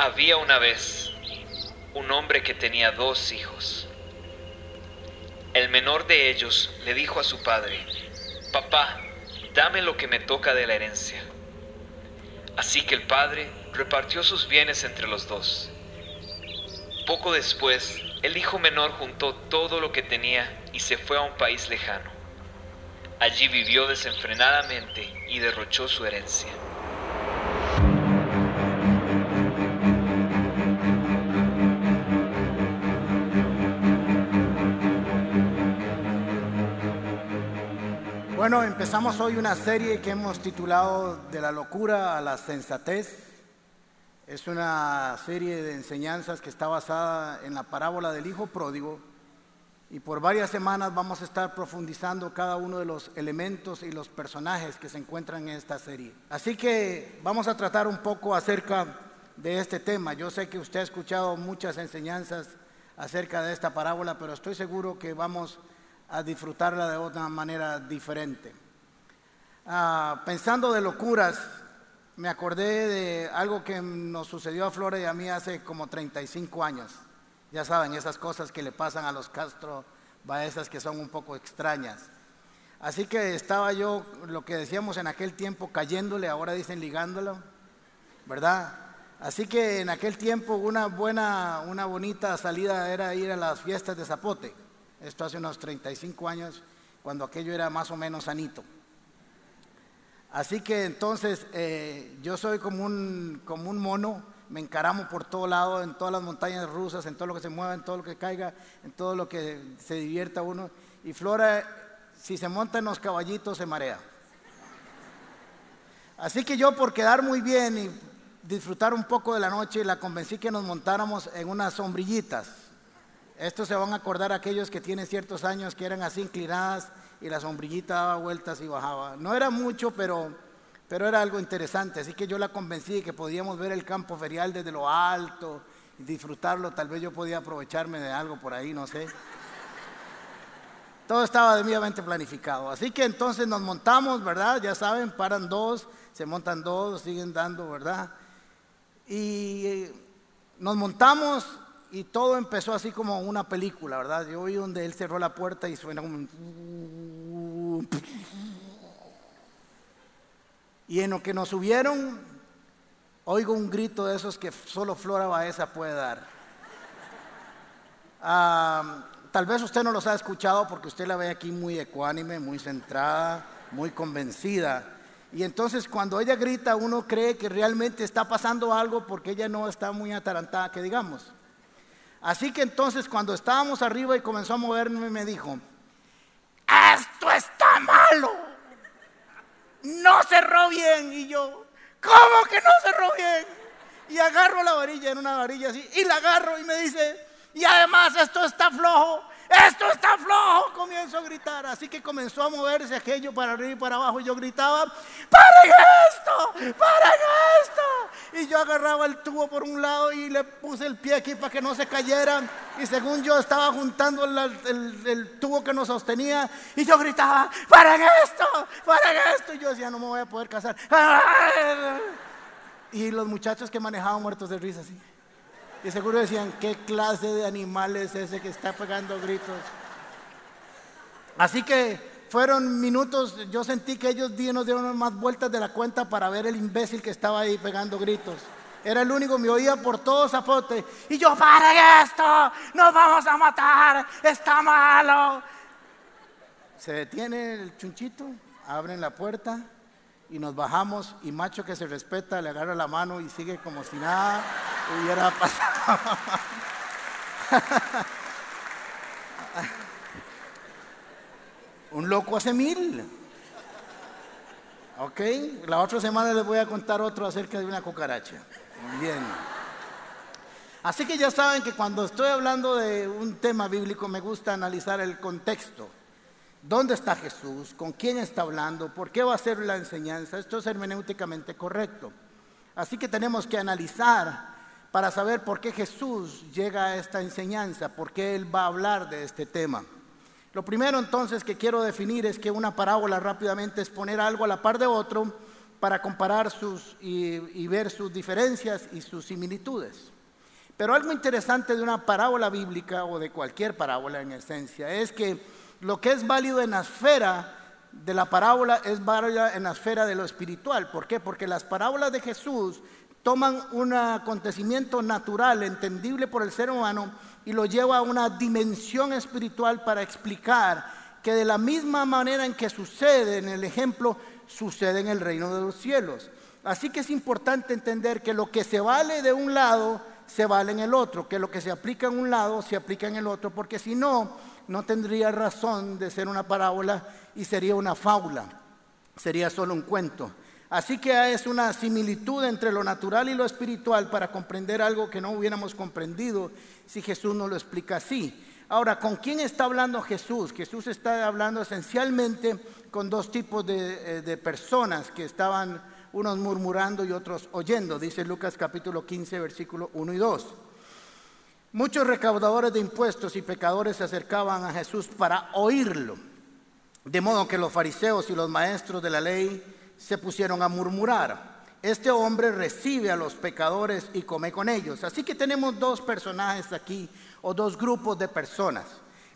Había una vez un hombre que tenía dos hijos. El menor de ellos le dijo a su padre, Papá, dame lo que me toca de la herencia. Así que el padre repartió sus bienes entre los dos. Poco después, el hijo menor juntó todo lo que tenía y se fue a un país lejano. Allí vivió desenfrenadamente y derrochó su herencia. Empezamos hoy una serie que hemos titulado De la locura a la sensatez. Es una serie de enseñanzas que está basada en la parábola del Hijo Pródigo y por varias semanas vamos a estar profundizando cada uno de los elementos y los personajes que se encuentran en esta serie. Así que vamos a tratar un poco acerca de este tema. Yo sé que usted ha escuchado muchas enseñanzas acerca de esta parábola, pero estoy seguro que vamos a disfrutarla de otra manera diferente. Ah, pensando de locuras, me acordé de algo que nos sucedió a Flora y a mí hace como 35 años. Ya saben, esas cosas que le pasan a los Castro Baezas que son un poco extrañas. Así que estaba yo, lo que decíamos en aquel tiempo, cayéndole, ahora dicen ligándolo, ¿verdad? Así que en aquel tiempo una buena, una bonita salida era ir a las fiestas de Zapote. Esto hace unos 35 años, cuando aquello era más o menos sanito. Así que entonces eh, yo soy como un, como un mono, me encaramo por todo lado, en todas las montañas rusas, en todo lo que se mueva, en todo lo que caiga, en todo lo que se divierta uno. Y Flora, si se monta en los caballitos, se marea. Así que yo por quedar muy bien y disfrutar un poco de la noche, la convencí que nos montáramos en unas sombrillitas. Esto se van a acordar aquellos que tienen ciertos años que eran así inclinadas y la sombrillita daba vueltas y bajaba. No era mucho, pero, pero era algo interesante. Así que yo la convencí de que podíamos ver el campo ferial desde lo alto y disfrutarlo. Tal vez yo podía aprovecharme de algo por ahí, no sé. Todo estaba debidamente planificado. Así que entonces nos montamos, ¿verdad? Ya saben, paran dos, se montan dos, siguen dando, ¿verdad? Y eh, nos montamos y todo empezó así como una película, ¿verdad? Yo oí donde él cerró la puerta y suena como... Y en lo que nos subieron, oigo un grito de esos que solo Flora Baeza puede dar. Ah, tal vez usted no los ha escuchado porque usted la ve aquí muy ecuánime, muy centrada, muy convencida. Y entonces cuando ella grita uno cree que realmente está pasando algo porque ella no está muy atarantada, que digamos. Así que entonces cuando estábamos arriba y comenzó a moverme, me dijo, esto está malo. No cerró bien. Y yo, ¿cómo que no cerró bien? Y agarro la varilla en una varilla así, y la agarro y me dice, y además esto está flojo esto está flojo, comienzo a gritar. Así que comenzó a moverse aquello para arriba y para abajo. Y yo gritaba, ¡paren esto! ¡paren esto! Y yo agarraba el tubo por un lado y le puse el pie aquí para que no se cayera. Y según yo estaba juntando el, tubo que nos sostenía. Y yo gritaba, ¡paren esto! ¡paren esto! Y yo decía, no me voy a poder casar. Y los muchachos que manejaban muertos de risa así. Y seguro decían, ¿qué clase de animal es ese que está pegando gritos? Así que fueron minutos, yo sentí que ellos nos dieron más vueltas de la cuenta para ver el imbécil que estaba ahí pegando gritos. Era el único, me oía por todo zapote. Y yo, para esto! ¡Nos vamos a matar! ¡Está malo! Se detiene el chunchito, abren la puerta y nos bajamos y macho que se respeta le agarra la mano y sigue como si nada hubiera pasado. Un loco hace mil. Ok, la otra semana les voy a contar otro acerca de una cucaracha. Bien. Así que ya saben que cuando estoy hablando de un tema bíblico me gusta analizar el contexto. ¿Dónde está Jesús? ¿Con quién está hablando? ¿Por qué va a ser la enseñanza? Esto es hermenéuticamente correcto. Así que tenemos que analizar para saber por qué Jesús llega a esta enseñanza, por qué Él va a hablar de este tema. Lo primero entonces que quiero definir es que una parábola rápidamente es poner algo a la par de otro para comparar sus y, ver sus diferencias y sus similitudes. Pero algo interesante de una parábola bíblica o de cualquier parábola en esencia es que lo que es válido en la esfera de la parábola es válido en la esfera de lo espiritual. ¿Por qué? Porque las parábolas de Jesús toman un acontecimiento natural, entendible por el ser humano, y lo lleva a una dimensión espiritual para explicar que de la misma manera en que sucede en el ejemplo, sucede en el reino de los cielos. Así que es importante entender que lo que se vale de un lado, se vale en el otro, que lo que se aplica en un lado, se aplica en el otro, porque si no, no tendría razón de ser una parábola y sería una fábula, sería solo un cuento. Así que es una similitud entre lo natural y lo espiritual para comprender algo que no hubiéramos comprendido si Jesús no lo explica así. Ahora, ¿con quién está hablando Jesús? Jesús está hablando esencialmente con dos tipos de, eh, personas que estaban unos murmurando y otros oyendo, dice Lucas capítulo 15, versículo 1 y 2. Muchos recaudadores de impuestos y pecadores se acercaban a Jesús para oírlo, de modo que los fariseos y los maestros de la ley se pusieron a murmurar. Este hombre recibe a los pecadores y come con ellos. Así que tenemos dos personajes aquí o dos grupos de personas.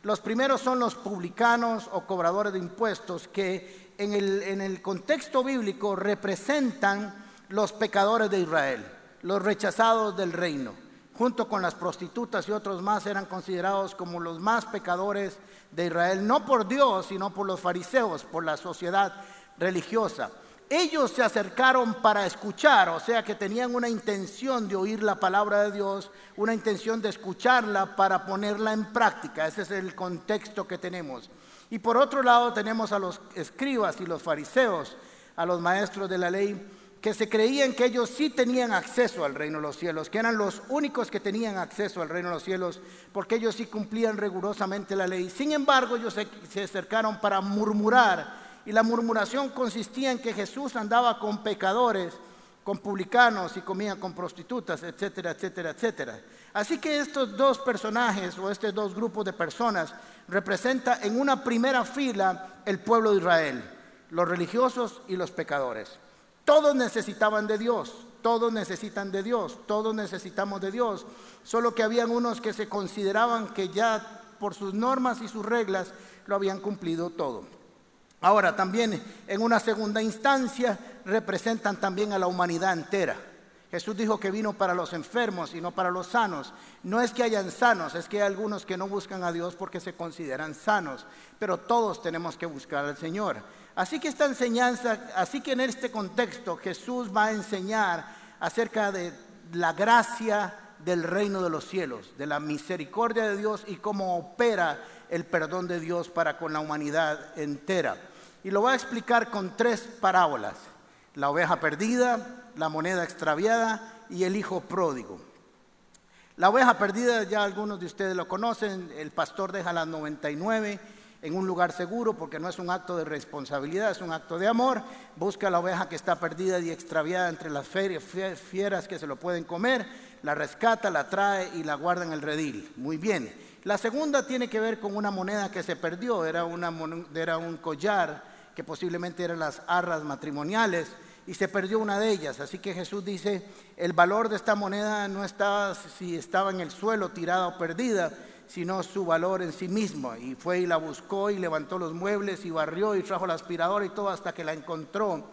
Los primeros son los publicanos o cobradores de impuestos que en el, en el contexto bíblico representan los pecadores de Israel, los rechazados del reino. Junto con las prostitutas y otros más eran considerados como los más pecadores de Israel, no por Dios, sino por los fariseos, por la sociedad religiosa ellos se acercaron para escuchar, o sea que tenían una intención de oír la palabra de Dios, una intención de escucharla para ponerla en práctica. Ese es el contexto que tenemos. Y por otro lado tenemos a los escribas y los fariseos, a los maestros de la ley, que se creían que ellos sí tenían acceso al reino de los cielos, que eran los únicos que tenían acceso al reino de los cielos, porque ellos sí cumplían rigurosamente la ley. Sin embargo, ellos se, acercaron para murmurar y la murmuración consistía en que Jesús andaba con pecadores, con publicanos y comía con prostitutas, etcétera, etcétera, etcétera. Así que estos dos personajes o estos dos grupos de personas representan en una primera fila el pueblo de Israel, los religiosos y los pecadores. Todos necesitaban de Dios, todos necesitan de Dios, todos necesitamos de Dios, solo que habían unos que se consideraban que ya por sus normas y sus reglas lo habían cumplido todo. Ahora, también en una segunda instancia representan también a la humanidad entera. Jesús dijo que vino para los enfermos y no para los sanos. No es que hayan sanos, es que hay algunos que no buscan a Dios porque se consideran sanos, pero todos tenemos que buscar al Señor. Así que esta enseñanza, así que en este contexto Jesús va a enseñar acerca de la gracia del reino de los cielos, de la misericordia de Dios y cómo opera el perdón de Dios para con la humanidad entera. Y lo voy a explicar con tres parábolas. La oveja perdida, la moneda extraviada y el hijo pródigo. La oveja perdida, ya algunos de ustedes lo conocen, el pastor deja las 99 en un lugar seguro porque no es un acto de responsabilidad, es un acto de amor. Busca la oveja que está perdida y extraviada entre las fieras que se lo pueden comer, la rescata, la trae y la guarda en el redil. Muy bien. La segunda tiene que ver con una moneda que se perdió, era, una, era un collar que posiblemente eran las arras matrimoniales, y se perdió una de ellas. Así que Jesús dice, el valor de esta moneda no estaba si estaba en el suelo tirada o perdida, sino su valor en sí mismo. Y fue y la buscó y levantó los muebles y barrió y trajo la aspiradora y todo hasta que la encontró.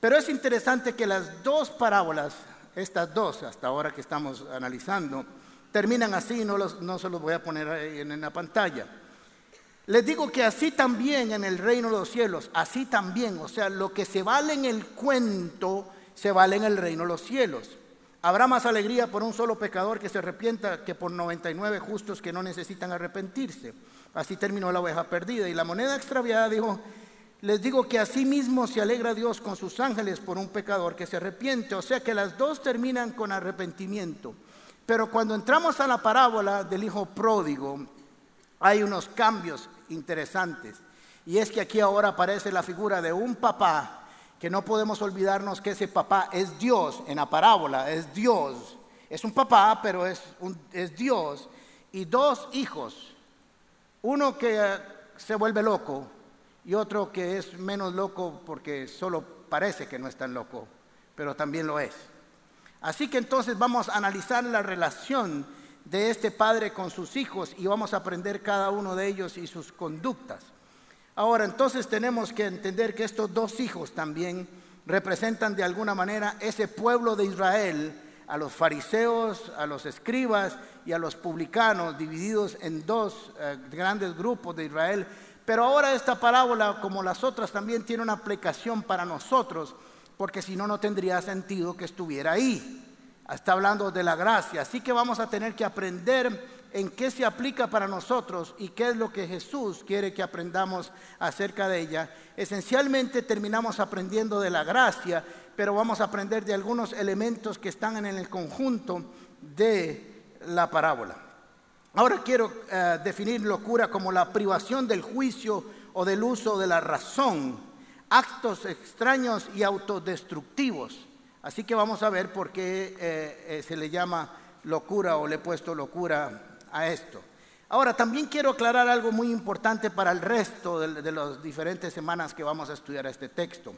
Pero es interesante que las dos parábolas, estas dos hasta ahora que estamos analizando, terminan así, no, no se los voy a poner en la pantalla. Les digo que así también en el reino de los cielos, así también, o sea, lo que se vale en el cuento, se vale en el reino de los cielos. Habrá más alegría por un solo pecador que se arrepienta que por 99 justos que no necesitan arrepentirse. Así terminó la oveja perdida. Y la moneda extraviada dijo, les digo que así mismo se alegra Dios con sus ángeles por un pecador que se arrepiente. O sea que las dos terminan con arrepentimiento. Pero cuando entramos a la parábola del hijo pródigo, hay unos cambios interesantes. Y es que aquí ahora aparece la figura de un papá, que no podemos olvidarnos que ese papá es Dios en la parábola, es Dios. Es un papá, pero es, es Dios. Y dos hijos, uno que se vuelve loco y otro que es menos loco porque solo parece que no es tan loco, pero también lo es. Así que entonces vamos a analizar la relación de este padre con sus hijos y vamos a aprender cada uno de ellos y sus conductas. Ahora, entonces tenemos que entender que estos dos hijos también representan de alguna manera ese pueblo de Israel, a los fariseos, a los escribas y a los publicanos, divididos en dos eh, grandes grupos de Israel. Pero ahora esta parábola, como las otras, también tiene una aplicación para nosotros, porque si no, no tendría sentido que estuviera ahí. Está hablando de la gracia, así que vamos a tener que aprender en qué se aplica para nosotros y qué es lo que Jesús quiere que aprendamos acerca de ella. Esencialmente terminamos aprendiendo de la gracia, pero vamos a aprender de algunos elementos que están en el conjunto de la parábola. Ahora quiero eh, definir locura como la privación del juicio o del uso de la razón, actos extraños y autodestructivos. Así que vamos a ver por qué eh, eh, se le llama locura o le he puesto locura a esto. Ahora, también quiero aclarar algo muy importante para el resto de, las diferentes semanas que vamos a estudiar este texto.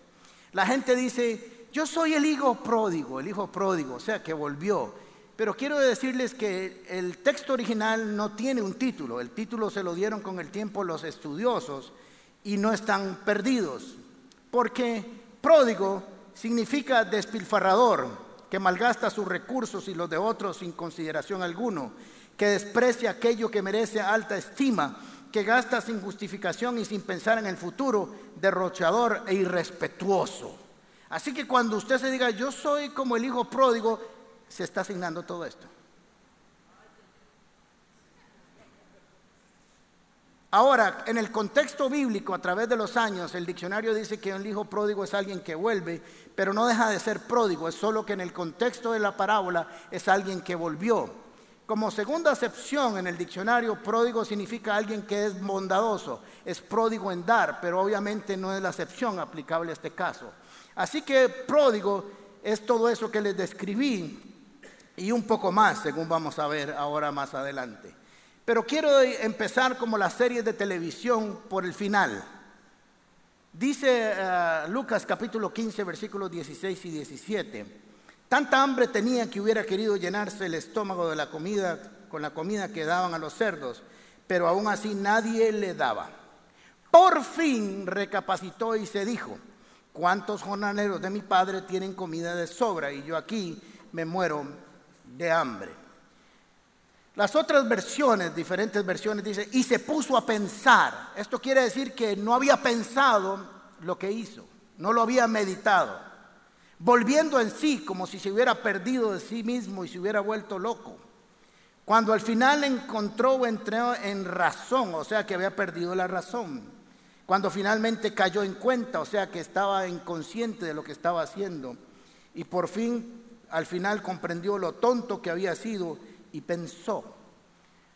La gente dice, yo soy el hijo pródigo, el hijo pródigo, o sea, que volvió. Pero quiero decirles que el texto original no tiene un título, el título se lo dieron con el tiempo los estudiosos y no están perdidos, porque pródigo significa despilfarrador, que malgasta sus recursos y los de otros sin consideración alguno que desprecia aquello que merece alta estima, que gasta sin justificación y sin pensar en el futuro, derrochador e irrespetuoso. Así que cuando usted se diga, yo soy como el hijo pródigo, se está asignando todo esto. Ahora, en el contexto bíblico, a través de los años, el diccionario dice que el hijo pródigo es alguien que vuelve, pero no deja de ser pródigo, es solo que en el contexto de la parábola es alguien que volvió. Como segunda acepción en el diccionario, pródigo significa alguien que es bondadoso, es pródigo en dar, pero obviamente no es la acepción aplicable a este caso. Así que pródigo es todo eso que les describí y un poco más, según vamos a ver ahora más adelante. Pero quiero empezar como las series de televisión por el final. Dice eh, Lucas capítulo 15, versículos 16 y 17. Tanta hambre tenía que hubiera querido llenarse el estómago de la comida con la comida que daban a los cerdos, pero aún así nadie le daba. Por fin recapacitó y se dijo, ¿cuántos jornaleros de mi padre tienen comida de sobra y yo aquí me muero de hambre? Las otras versiones, diferentes versiones, dice, y se puso a pensar. Esto quiere decir que no había pensado lo que hizo, no lo había meditado volviendo en sí como si se hubiera perdido de sí mismo y se hubiera vuelto loco. Cuando al final encontró o entró en razón, o sea que había perdido la razón. Cuando finalmente cayó en cuenta, o sea que estaba inconsciente de lo que estaba haciendo. Y por fin, al final comprendió lo tonto que había sido y pensó.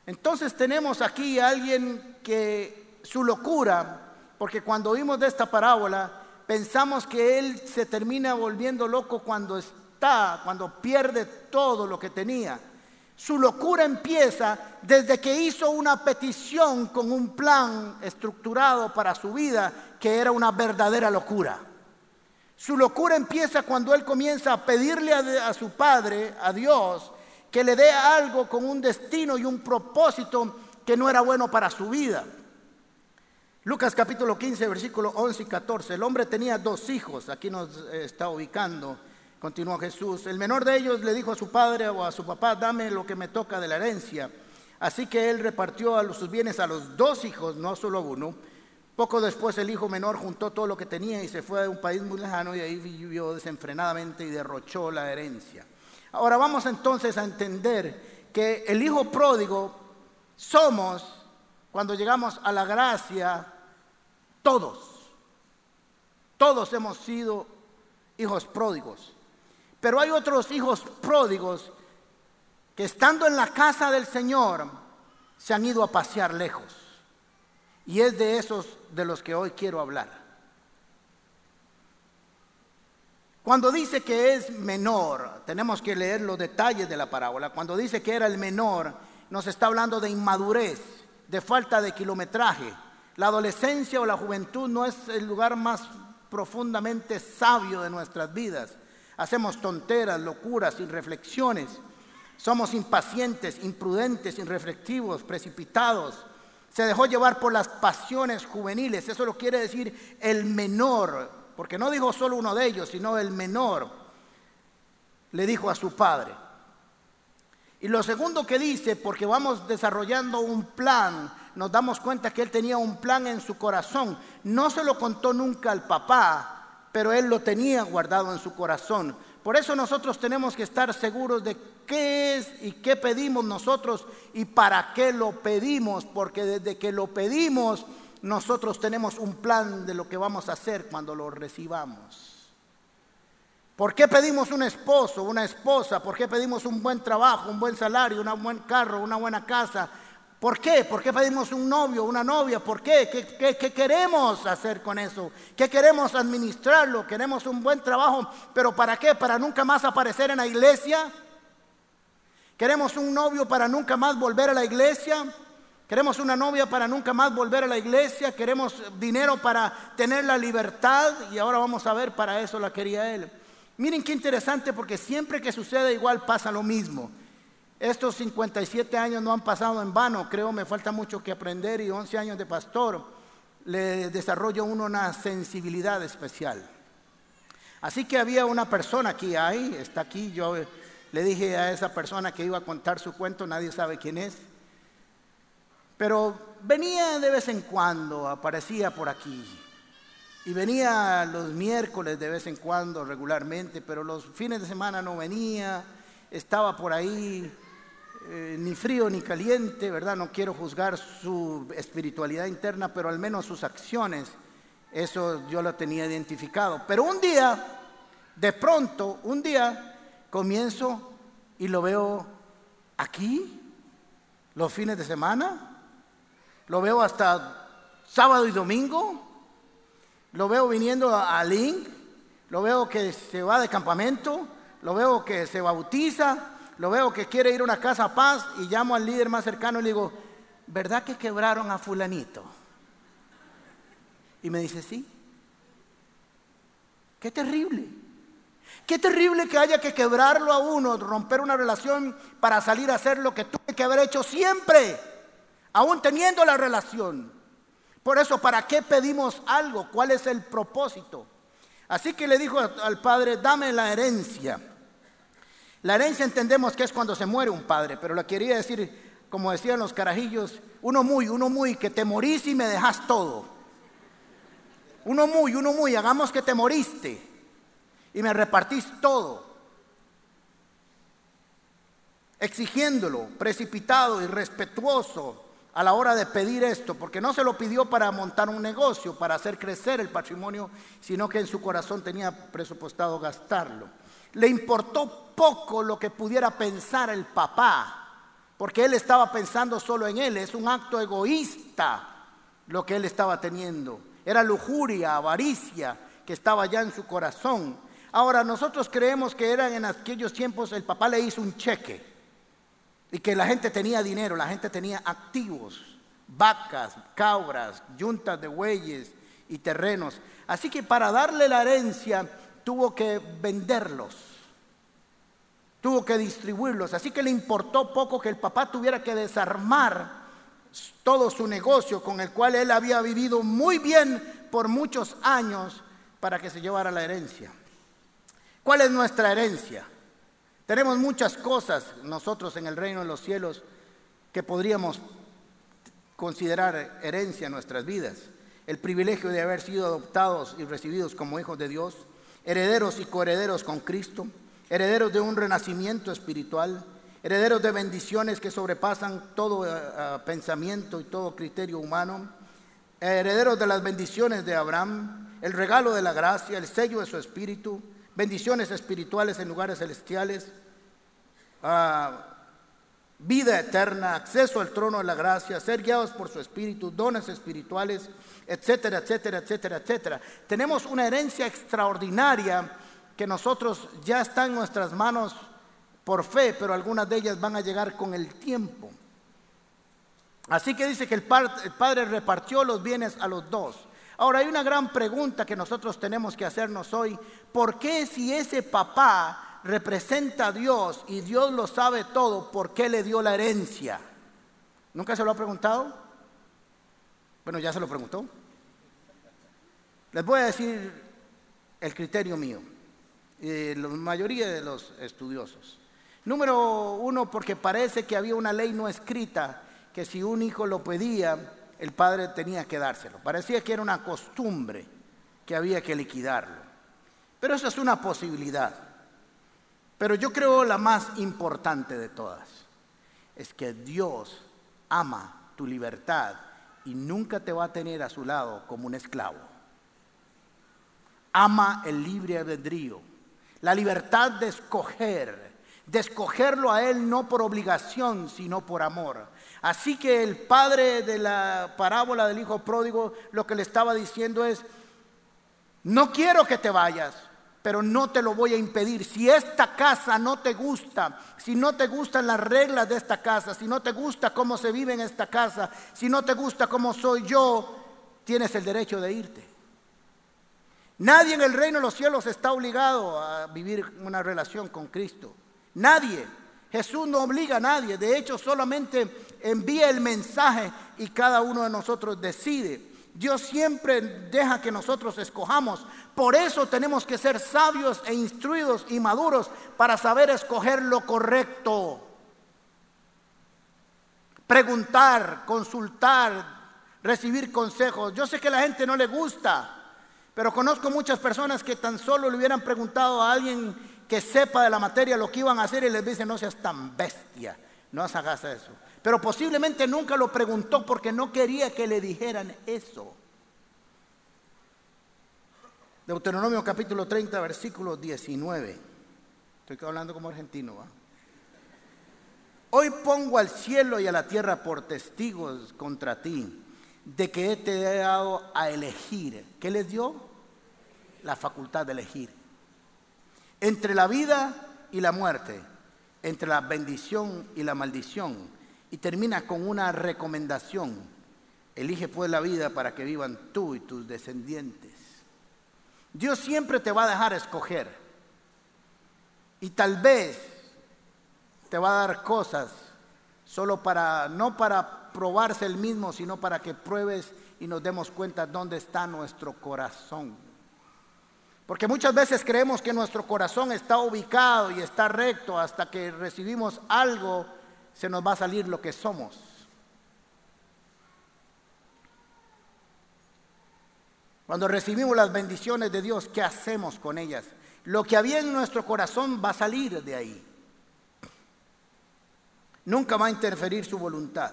Entonces tenemos aquí a alguien que su locura, porque cuando oímos de esta parábola, pensamos que él se termina volviendo loco cuando está, cuando pierde todo lo que tenía. Su locura empieza desde que hizo una petición con un plan estructurado para su vida que era una verdadera locura. Su locura empieza cuando él comienza a pedirle a, su padre, a Dios, que le dé algo con un destino y un propósito que no era bueno para su vida. Lucas capítulo 15, versículo 11 y 14. El hombre tenía dos hijos, aquí nos eh, está ubicando, continuó Jesús. El menor de ellos le dijo a su padre o a su papá, dame lo que me toca de la herencia. Así que él repartió sus bienes a los dos hijos, no solo a uno. Poco después el hijo menor juntó todo lo que tenía y se fue a un país muy lejano y ahí vivió desenfrenadamente y derrochó la herencia. Ahora vamos entonces a entender que el hijo pródigo somos cuando llegamos a la gracia todos, todos hemos sido hijos pródigos. Pero hay otros hijos pródigos que estando en la casa del Señor se han ido a pasear lejos. Y es de esos de los que hoy quiero hablar. Cuando dice que es menor, tenemos que leer los detalles de la parábola. Cuando dice que era el menor, nos está hablando de inmadurez, de falta de kilometraje, la adolescencia o la juventud no es el lugar más profundamente sabio de nuestras vidas. Hacemos tonteras, locuras, irreflexiones. Somos impacientes, imprudentes, irreflectivos, precipitados. Se dejó llevar por las pasiones juveniles. Eso lo quiere decir el menor, porque no dijo solo uno de ellos, sino el menor. Le dijo a su padre. Y lo segundo que dice, porque vamos desarrollando un plan, nos damos cuenta que él tenía un plan en su corazón. No se lo contó nunca al papá, pero él lo tenía guardado en su corazón. Por eso nosotros tenemos que estar seguros de qué es y qué pedimos nosotros y para qué lo pedimos, porque desde que lo pedimos nosotros tenemos un plan de lo que vamos a hacer cuando lo recibamos. ¿Por qué pedimos un esposo, una esposa? ¿Por qué pedimos un buen trabajo, un buen salario, un buen carro, una buena casa? ¿Por qué? ¿Por qué pedimos un novio, una novia? ¿Por qué? ¿Qué, queremos hacer con eso? ¿Qué queremos administrarlo? Queremos un buen trabajo, pero ¿para qué? ¿Para nunca más aparecer en la iglesia? ¿Queremos un novio para nunca más volver a la iglesia? ¿Queremos una novia para nunca más volver a la iglesia? ¿Queremos dinero para tener la libertad? Y ahora vamos a ver, para eso la quería él. Miren qué interesante porque siempre que sucede igual pasa lo mismo. Estos 57 años no han pasado en vano, creo me falta mucho que aprender y 11 años de pastor le desarrollo uno una sensibilidad especial. Así que había una persona aquí, ahí, está aquí, yo le dije a esa persona que iba a contar su cuento, nadie sabe quién es, pero venía de vez en cuando, aparecía por aquí. Y venía los miércoles de vez en cuando regularmente, pero los fines de semana no venía, estaba por ahí eh, ni frío ni caliente, ¿verdad? No quiero juzgar su espiritualidad interna, pero al menos sus acciones, eso yo lo tenía identificado. Pero un día, de pronto, un día, comienzo y lo veo aquí, los fines de semana, lo veo hasta sábado y domingo, lo veo viniendo a Link, lo veo que se va de campamento, lo veo que se bautiza, lo veo que quiere ir a una casa a paz y llamo al líder más cercano y le digo, ¿verdad que quebraron a fulanito? Y me dice, sí. Qué terrible. Qué terrible que haya que quebrarlo a uno, romper una relación para salir a hacer lo que tuve que haber hecho siempre, aún teniendo la relación. Por eso, ¿para qué pedimos algo? ¿Cuál es el propósito? Así que le dijo al padre, dame la herencia. La herencia entendemos que es cuando se muere un padre, pero la quería decir, como decían los carajillos, uno muy, uno muy, que te morís y me dejas todo. Uno muy, uno muy, hagamos que te moriste y me repartís todo. Exigiéndolo, precipitado, irrespetuoso a la hora de pedir esto, porque no se lo pidió para montar un negocio, para hacer crecer el patrimonio, sino que en su corazón tenía presupuestado gastarlo. Le importó poco lo que pudiera pensar el papá, porque él estaba pensando solo en él. Es un acto egoísta lo que él estaba teniendo. Era lujuria, avaricia que estaba ya en su corazón. Ahora, nosotros creemos que eran en aquellos tiempos, el papá le hizo un cheque y que la gente tenía dinero, la gente tenía activos, vacas, cabras, yuntas de bueyes y terrenos. Así que para darle la herencia tuvo que venderlos, tuvo que distribuirlos. Así que le importó poco que el papá tuviera que desarmar todo su negocio con el cual él había vivido muy bien por muchos años para que se llevara la herencia. ¿Cuál es nuestra herencia? Tenemos muchas cosas nosotros en el reino de los cielos que podríamos considerar herencia en nuestras vidas. El privilegio de haber sido adoptados y recibidos como hijos de Dios, herederos y coherederos con Cristo, herederos de un renacimiento espiritual, herederos de bendiciones que sobrepasan todo eh, eh, pensamiento y todo criterio humano, herederos de las bendiciones de Abraham, el regalo de la gracia, el sello de su espíritu, bendiciones espirituales en lugares celestiales, ah, vida eterna, acceso al trono de la gracia, ser guiados por su espíritu, dones espirituales, etcétera, etcétera, etcétera, etcétera. Tenemos una herencia extraordinaria que nosotros ya está en nuestras manos por fe, pero algunas de ellas van a llegar con el tiempo. Así que dice que el, padre repartió los bienes a los dos. Ahora hay una gran pregunta que nosotros tenemos que hacernos hoy. ¿Por qué si ese papá representa a Dios y Dios lo sabe todo, por qué le dio la herencia? ¿Nunca se lo ha preguntado? Bueno, ya se lo preguntó. Les voy a decir el criterio mío y la mayoría de los estudiosos. Número uno, porque parece que había una ley no escrita que si un hijo lo pedía, el padre tenía que dárselo. Parecía que era una costumbre que había que liquidarlo. Pero eso es una posibilidad. Pero yo creo la más importante de todas es que Dios ama tu libertad y nunca te va a tener a su lado como un esclavo. Ama el libre albedrío, la libertad de escoger, de escogerlo a Él no por obligación, sino por amor. Así que el padre de la parábola del hijo pródigo lo que le estaba diciendo es, no quiero que te vayas, pero no te lo voy a impedir. Si esta casa no te gusta, si no te gustan las reglas de esta casa, si no te gusta cómo se vive en esta casa, si no te gusta cómo soy yo, tienes el derecho de irte. Nadie en el reino de los cielos está obligado a vivir una relación con Cristo. Nadie. Jesús no obliga a nadie. De hecho, solamente envía el mensaje y cada uno de nosotros decide. Dios siempre deja que nosotros escojamos. Por eso tenemos que ser sabios e instruidos y maduros para saber escoger lo correcto. Preguntar, consultar, recibir consejos. Yo sé que a la gente no le gusta, pero conozco muchas personas que tan solo le hubieran preguntado a alguien que sepa de la materia lo que iban a hacer y les dicen, no seas tan bestia, no hagas eso. Pero posiblemente nunca lo preguntó porque no quería que le dijeran eso. Deuteronomio capítulo 30, versículo 19. Estoy hablando como argentino. Hoy pongo al cielo y a la tierra por testigos contra ti de que te he dado a elegir. ¿Qué les dio? La facultad de elegir. Entre la vida y la muerte, entre la bendición y la maldición y termina con una recomendación. Elige pues la vida para que vivan tú y tus descendientes. Dios siempre te va a dejar escoger. Y tal vez te va a dar cosas solo para, no para probarse el mismo, sino para que pruebes y nos demos cuenta dónde está nuestro corazón. Porque muchas veces creemos que nuestro corazón está ubicado y está recto hasta que recibimos algo se nos va a salir lo que somos. Cuando recibimos las bendiciones de Dios, ¿qué hacemos con ellas? Lo que había en nuestro corazón va a salir de ahí. Nunca va a interferir su voluntad.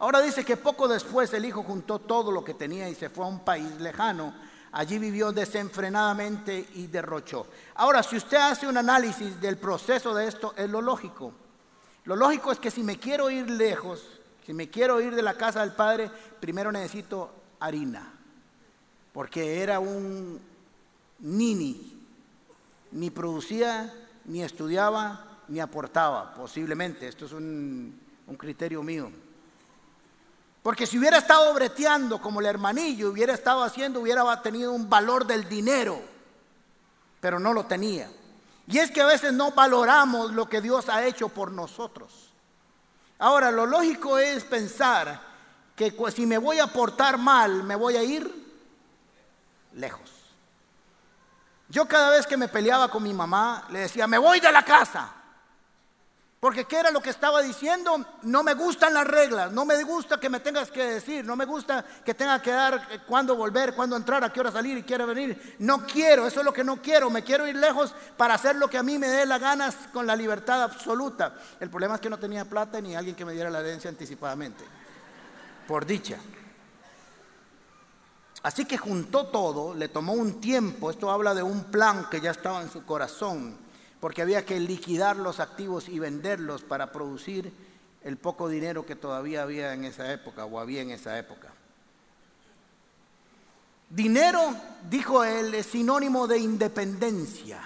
Ahora dice que poco después el hijo juntó todo lo que tenía y se fue a un país lejano. Allí vivió desenfrenadamente y derrochó. Ahora, si usted hace un análisis del proceso de esto, es lo lógico. Lo lógico es que si me quiero ir lejos, si me quiero ir de la casa del Padre, primero necesito harina. Porque era un nini. Ni producía, ni estudiaba, ni aportaba, posiblemente. Esto es un, criterio mío. Porque si hubiera estado breteando como el hermanillo, hubiera estado haciendo, hubiera tenido un valor del dinero. Pero no lo tenía. Y es que a veces no valoramos lo que Dios ha hecho por nosotros. Ahora, lo lógico es pensar que si me voy a portar mal, me voy a ir lejos. Yo cada vez que me peleaba con mi mamá, le decía, me voy de la casa. Porque ¿qué era lo que estaba diciendo? No me gustan las reglas, no me gusta que me tengas que decir, no me gusta que tenga que dar eh, cuándo volver, cuándo entrar, a qué hora salir y quiere venir. No quiero, eso es lo que no quiero, me quiero ir lejos para hacer lo que a mí me dé la ganas con la libertad absoluta. El problema es que no tenía plata ni alguien que me diera la herencia anticipadamente, por dicha. Así que juntó todo, le tomó un tiempo, esto habla de un plan que ya estaba en su corazón porque había que liquidar los activos y venderlos para producir el poco dinero que todavía había en esa época o había en esa época. Dinero, dijo él, es sinónimo de independencia.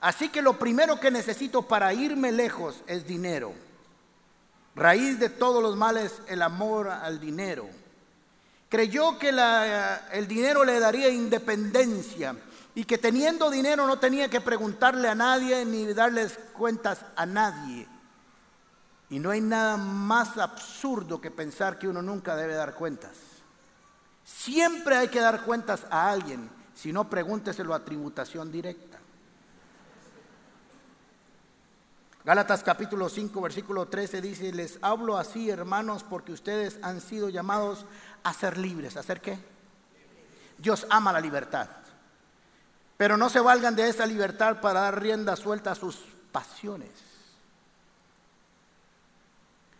Así que lo primero que necesito para irme lejos es dinero. Raíz de todos los males, el amor al dinero. Creyó que el dinero le daría independencia y que teniendo dinero no tenía que preguntarle a nadie ni darles cuentas a nadie. Y no hay nada más absurdo que pensar que uno nunca debe dar cuentas. Siempre hay que dar cuentas a alguien, si no pregúnteselo a tributación directa. Gálatas capítulo 5, versículo 13 dice, les hablo así, hermanos, porque ustedes han sido llamados a ser libres. ¿A ser qué? Dios ama la libertad. Pero no se valgan de esa libertad para dar rienda suelta a sus pasiones.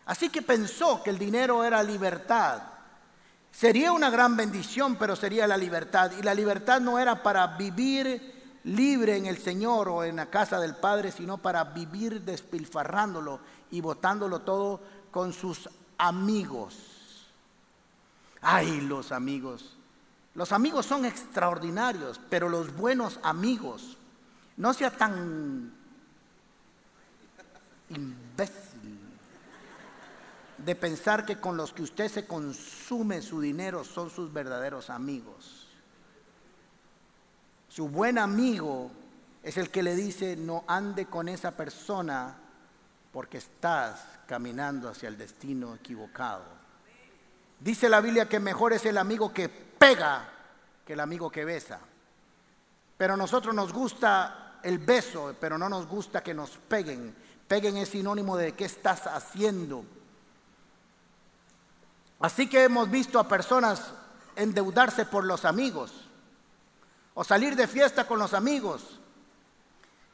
Así que pensó que el dinero era libertad. Sería una gran bendición, pero sería la libertad. Y la libertad no era para vivir libre en el Señor o en la casa del Padre, sino para vivir despilfarrándolo y botándolo todo con sus amigos. Ay, los amigos. Los amigos son extraordinarios, pero los buenos amigos, no sea tan imbécil de pensar que con los que usted se consume su dinero son sus verdaderos amigos. Su buen amigo es el que le dice, no ande con esa persona porque estás caminando hacia el destino equivocado. Dice la Biblia que mejor es el amigo que pega que el amigo que besa. Pero a nosotros nos gusta el beso, pero no nos gusta que nos peguen. Peguen es sinónimo de qué estás haciendo Así que hemos visto a personas endeudarse por los amigos o salir de fiesta con los amigos.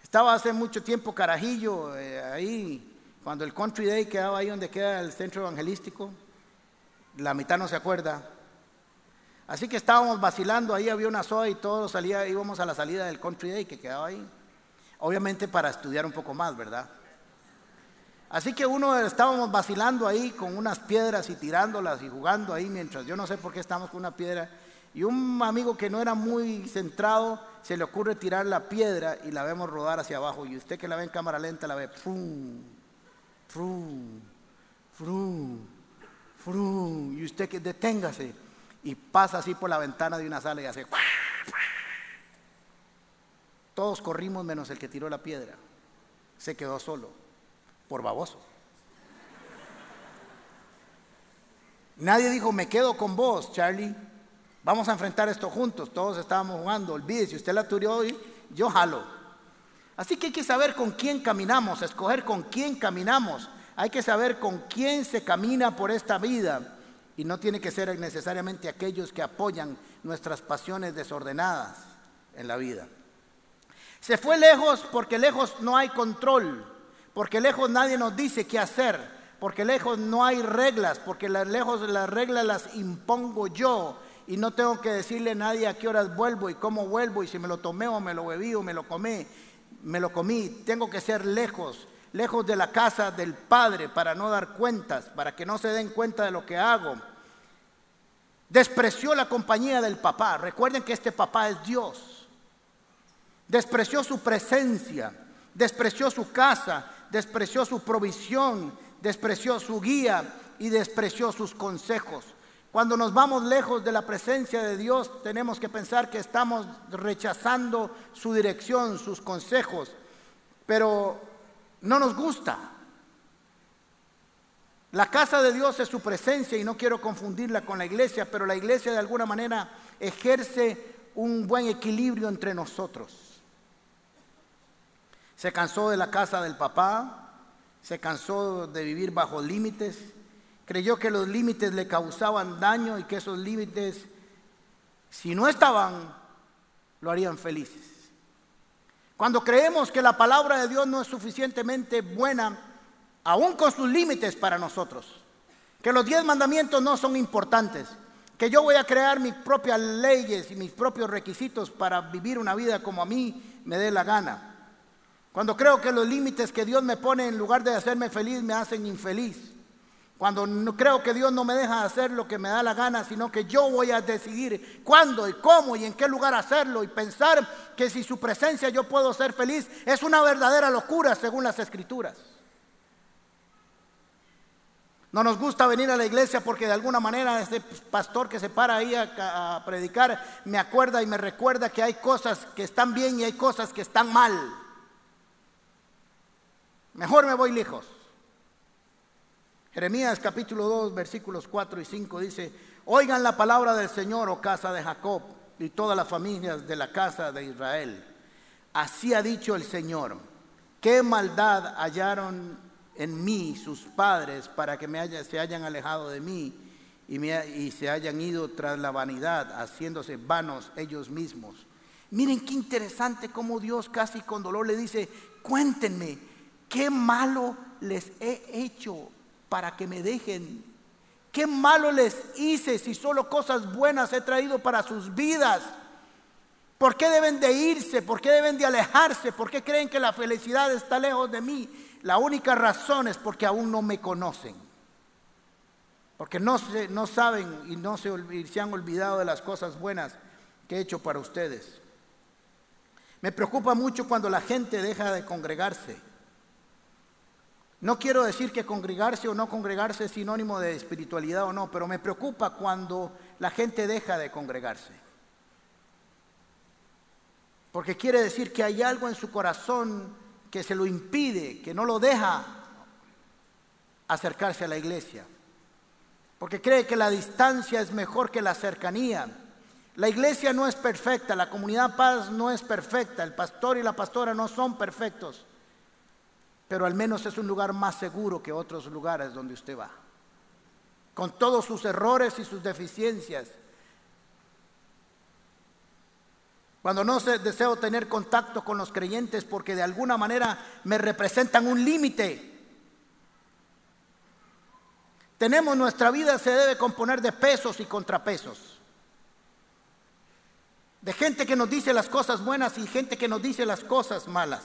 Estaba hace mucho tiempo Carajillo, eh, ahí, cuando el Country Day quedaba ahí donde queda el centro evangelístico. La mitad no se acuerda. Así que estábamos vacilando, ahí había una soda y todos salía, íbamos a la salida del Country Day que quedaba ahí. Obviamente para estudiar un poco más, ¿verdad? Así que uno estábamos vacilando ahí con unas piedras y tirándolas y jugando ahí mientras yo no sé por qué estamos con una piedra. Y un amigo que no era muy centrado se le ocurre tirar la piedra y la vemos rodar hacia abajo. Y usted que la ve en cámara lenta la ve, frum, frum, frum, frum. Y usted que deténgase y pasa así por la ventana de una sala y hace. Todos corrimos menos el que tiró la piedra. Se quedó solo por baboso. Nadie dijo, me quedo con vos, Charlie. Vamos a enfrentar esto juntos. Todos estábamos jugando. Olvídese, usted la turió hoy, yo jalo. Así que hay que saber con quién caminamos, escoger con quién caminamos. Hay que saber con quién se camina por esta vida. Y no tiene que ser necesariamente aquellos que apoyan nuestras pasiones desordenadas en la vida. Se fue lejos porque lejos no hay control porque lejos nadie nos dice qué hacer, porque lejos no hay reglas, porque lejos las reglas las impongo yo y no tengo que decirle a nadie a qué horas vuelvo y cómo vuelvo y si me lo tomé o me lo bebí o me lo comí, me lo comí, tengo que ser lejos, lejos de la casa del Padre para no dar cuentas, para que no se den cuenta de lo que hago. Despreció la compañía del papá. Recuerden que este papá es Dios. Despreció su presencia, despreció su casa, despreció su provisión, despreció su guía y despreció sus consejos. Cuando nos vamos lejos de la presencia de Dios, tenemos que pensar que estamos rechazando su dirección, sus consejos, pero no nos gusta. La casa de Dios es su presencia y no quiero confundirla con la iglesia, pero la iglesia de alguna manera ejerce un buen equilibrio entre nosotros. Se cansó de la casa del papá, se cansó de vivir bajo límites, creyó que los límites le causaban daño y que esos límites, si no estaban, lo harían felices. Cuando creemos que la palabra de Dios no es suficientemente buena, aún con sus límites para nosotros, que los diez mandamientos no son importantes, que yo voy a crear mis propias leyes y mis propios requisitos para vivir una vida como a mí me dé la gana. Cuando creo que los límites que Dios me pone en lugar de hacerme feliz me hacen infeliz. Cuando no creo que Dios no me deja hacer lo que me da la gana, sino que yo voy a decidir cuándo y cómo y en qué lugar hacerlo y pensar que si su presencia yo puedo ser feliz, es una verdadera locura según las escrituras. No nos gusta venir a la iglesia porque de alguna manera ese pastor que se para ahí a, predicar me acuerda y me recuerda que hay cosas que están bien y hay cosas que están mal. Mejor me voy lejos. Jeremías capítulo 2 versículos 4 y 5 dice, oigan la palabra del Señor, oh casa de Jacob, y todas las familias de la casa de Israel. Así ha dicho el Señor, qué maldad hallaron en mí sus padres para que me se hayan alejado de mí y, y se hayan ido tras la vanidad, haciéndose vanos ellos mismos. Miren qué interesante cómo Dios casi con dolor le dice, cuéntenme, ¿qué malo les he hecho para que me dejen? ¿Qué malo les hice si solo cosas buenas he traído para sus vidas? ¿Por qué deben de irse? ¿Por qué deben de alejarse? ¿Por qué creen que la felicidad está lejos de mí? La única razón es porque aún no me conocen. Porque no, se, no saben y no se, se han olvidado de las cosas buenas que he hecho para ustedes. Me preocupa mucho cuando la gente deja de congregarse. No quiero decir que congregarse o no congregarse es sinónimo de espiritualidad o no, pero me preocupa cuando la gente deja de congregarse. Porque quiere decir que hay algo en su corazón que se lo impide, que no lo deja acercarse a la iglesia. Porque cree que la distancia es mejor que la cercanía. La iglesia no es perfecta, la comunidad paz no es perfecta, el pastor y la pastora no son perfectos, pero al menos es un lugar más seguro que otros lugares donde usted va. Con todos sus errores y sus deficiencias, Cuando no deseo tener contacto con los creyentes porque de alguna manera me representan un límite. Tenemos nuestra vida se debe componer de pesos y contrapesos. De gente que nos dice las cosas buenas y gente que nos dice las cosas malas.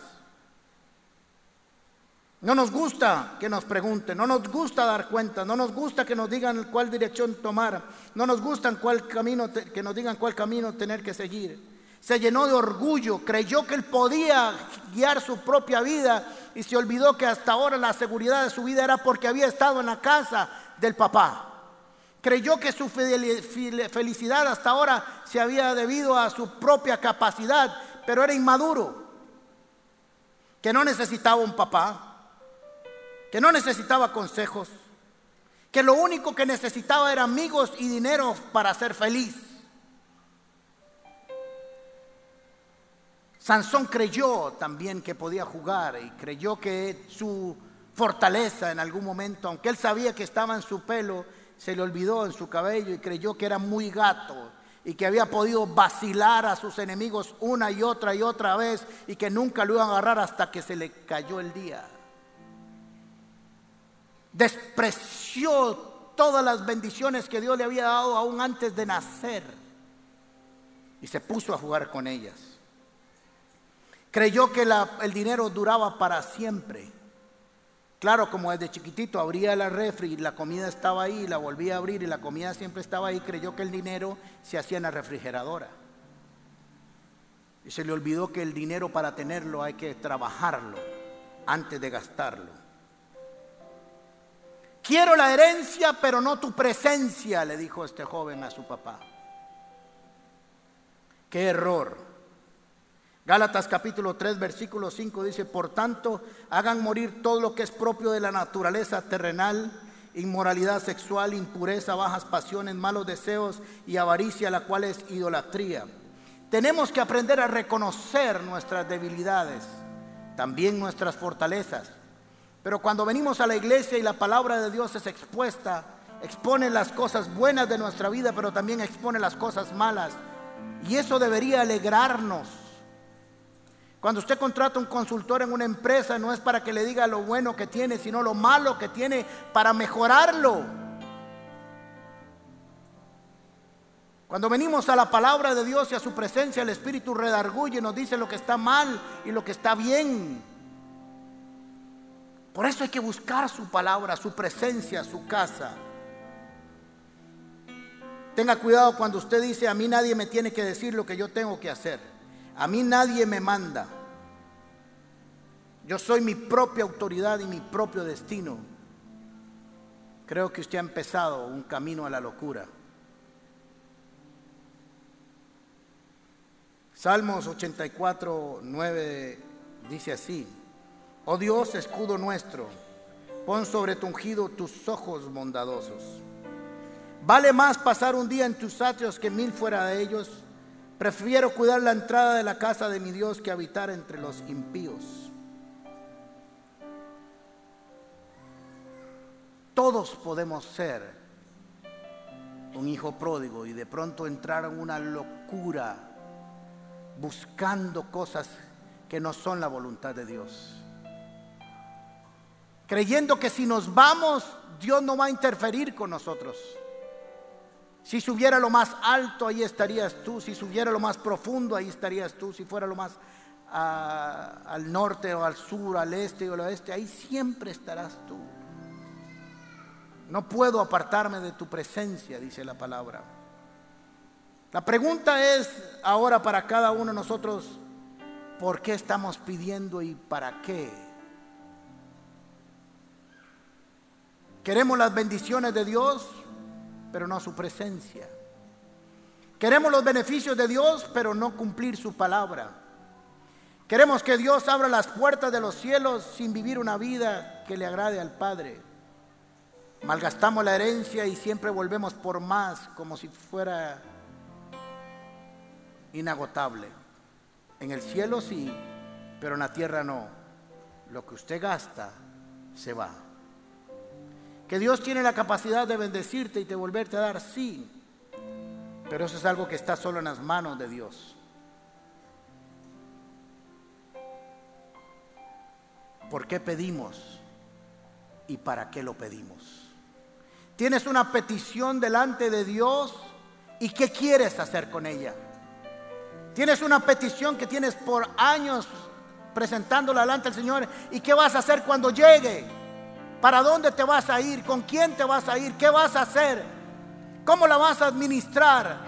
No nos gusta que nos pregunten, no nos gusta dar cuenta, no nos gusta que nos digan cuál dirección tomar, no nos gusta cuál camino que nos digan cuál camino tener que seguir se llenó de orgullo, creyó que él podía guiar su propia vida y se olvidó que hasta ahora la seguridad de su vida era porque había estado en la casa del papá. Creyó que su felicidad hasta ahora se había debido a su propia capacidad, pero era inmaduro, que no necesitaba un papá, que no necesitaba consejos, que lo único que necesitaba era amigos y dinero para ser feliz. Sansón creyó también que podía jugar y creyó que su fortaleza en algún momento, aunque él sabía que estaba en su pelo, se le olvidó en su cabello y creyó que era muy gato y que había podido vacilar a sus enemigos una y otra y otra vez y que nunca lo iban a agarrar hasta que se le cayó el día. Despreció todas las bendiciones que Dios le había dado aún antes de nacer y se puso a jugar con ellas. Creyó que el dinero duraba para siempre. Claro, como desde chiquitito abría la refri y la comida estaba ahí, la volvía a abrir y la comida siempre estaba ahí, creyó que el dinero se hacía en la refrigeradora. Y se le olvidó que el dinero para tenerlo hay que trabajarlo antes de gastarlo. Quiero la herencia, pero no tu presencia, le dijo este joven a su papá. Qué error. Gálatas capítulo 3 versículo 5 dice, por tanto, hagan morir todo lo que es propio de la naturaleza terrenal, inmoralidad sexual, impureza, bajas pasiones, malos deseos y avaricia, la cual es idolatría. Tenemos que aprender a reconocer nuestras debilidades, también nuestras fortalezas. Pero cuando venimos a la iglesia y la palabra de Dios es expuesta, expone las cosas buenas de nuestra vida, pero también expone las cosas malas. Y eso debería alegrarnos cuando usted contrata un consultor en una empresa no es para que le diga lo bueno que tiene, sino lo malo que tiene para mejorarlo. Cuando venimos a la palabra de Dios y a su presencia, el Espíritu redarguye nos dice lo que está mal y lo que está bien. Por eso hay que buscar su palabra, su presencia, su casa. Tenga cuidado cuando usted dice, a mí nadie me tiene que decir lo que yo tengo que hacer. A mí nadie me manda. Yo soy mi propia autoridad y mi propio destino. creo que usted ha empezado un camino a la locura. Salmos 84, 9 dice así, oh Dios, escudo nuestro, pon sobre tu ungido tus ojos bondadosos. Vale más pasar un día en tus atrios que mil fuera de ellos. Prefiero cuidar la entrada de la casa de mi Dios que habitar entre los impíos. Todos podemos ser un hijo pródigo y de pronto entrar en una locura buscando cosas que no son la voluntad de Dios. Creyendo que si nos vamos, Dios no va a interferir con nosotros. Si subiera lo más alto, ahí estarías tú. Si subiera lo más profundo, ahí estarías tú. Si fuera lo más ah, al norte o al sur, al este o al oeste, ahí siempre estarás tú. No puedo apartarme de tu presencia, dice la palabra. La pregunta es ahora para cada uno de nosotros, ¿por qué estamos pidiendo y para qué? Queremos las bendiciones de Dios, pero no su presencia. Queremos los beneficios de Dios, pero no cumplir su palabra. Queremos que Dios abra las puertas de los cielos sin vivir una vida que le agrade al Padre. Malgastamos la herencia y siempre volvemos por más como si fuera inagotable. En el cielo sí, pero en la tierra no. Lo que usted gasta se va. Que Dios tiene la capacidad de bendecirte y de volverte a dar, sí. Pero eso es algo que está solo en las manos de Dios. ¿Por qué pedimos y para qué lo pedimos? Tienes una petición delante de Dios y ¿qué quieres hacer con ella? Tienes una petición que tienes por años presentándola delante del Señor. ¿Y qué vas a hacer cuando llegue? ¿Para dónde te vas a ir? ¿Con quién te vas a ir? ¿Qué vas a hacer? ¿Cómo la vas a administrar?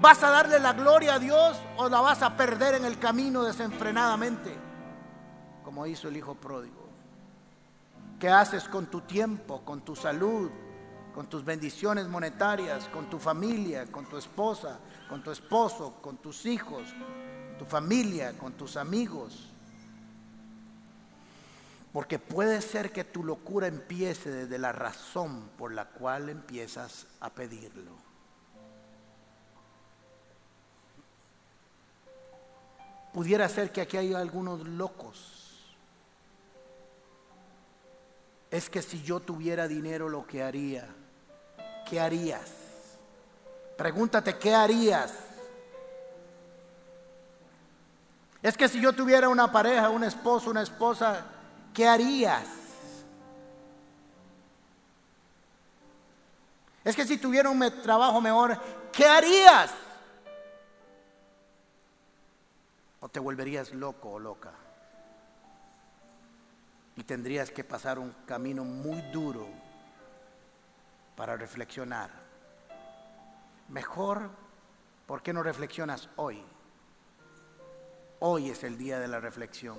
¿Vas a darle la gloria a Dios o la vas a perder en el camino desenfrenadamente? Como hizo el hijo pródigo. ¿Qué haces con tu tiempo, con tu salud, con tus bendiciones monetarias, con tu familia, con tu esposa, con tu esposo, con tus hijos, tu familia, con tus amigos. Porque puede ser que tu locura empiece desde la razón por la cual empiezas a pedirlo. Pudiera ser que aquí hay algunos locos. Es que si yo tuviera dinero lo que haría ¿qué harías? Pregúntate, ¿qué harías? Es que si yo tuviera una pareja, un esposo, una esposa, ¿qué harías? Es que si tuviera un trabajo mejor, ¿qué harías? O te volverías loco o loca. Y tendrías que pasar un camino muy duro para reflexionar. Mejor, ¿por qué no reflexionas hoy? Hoy es el día de la reflexión.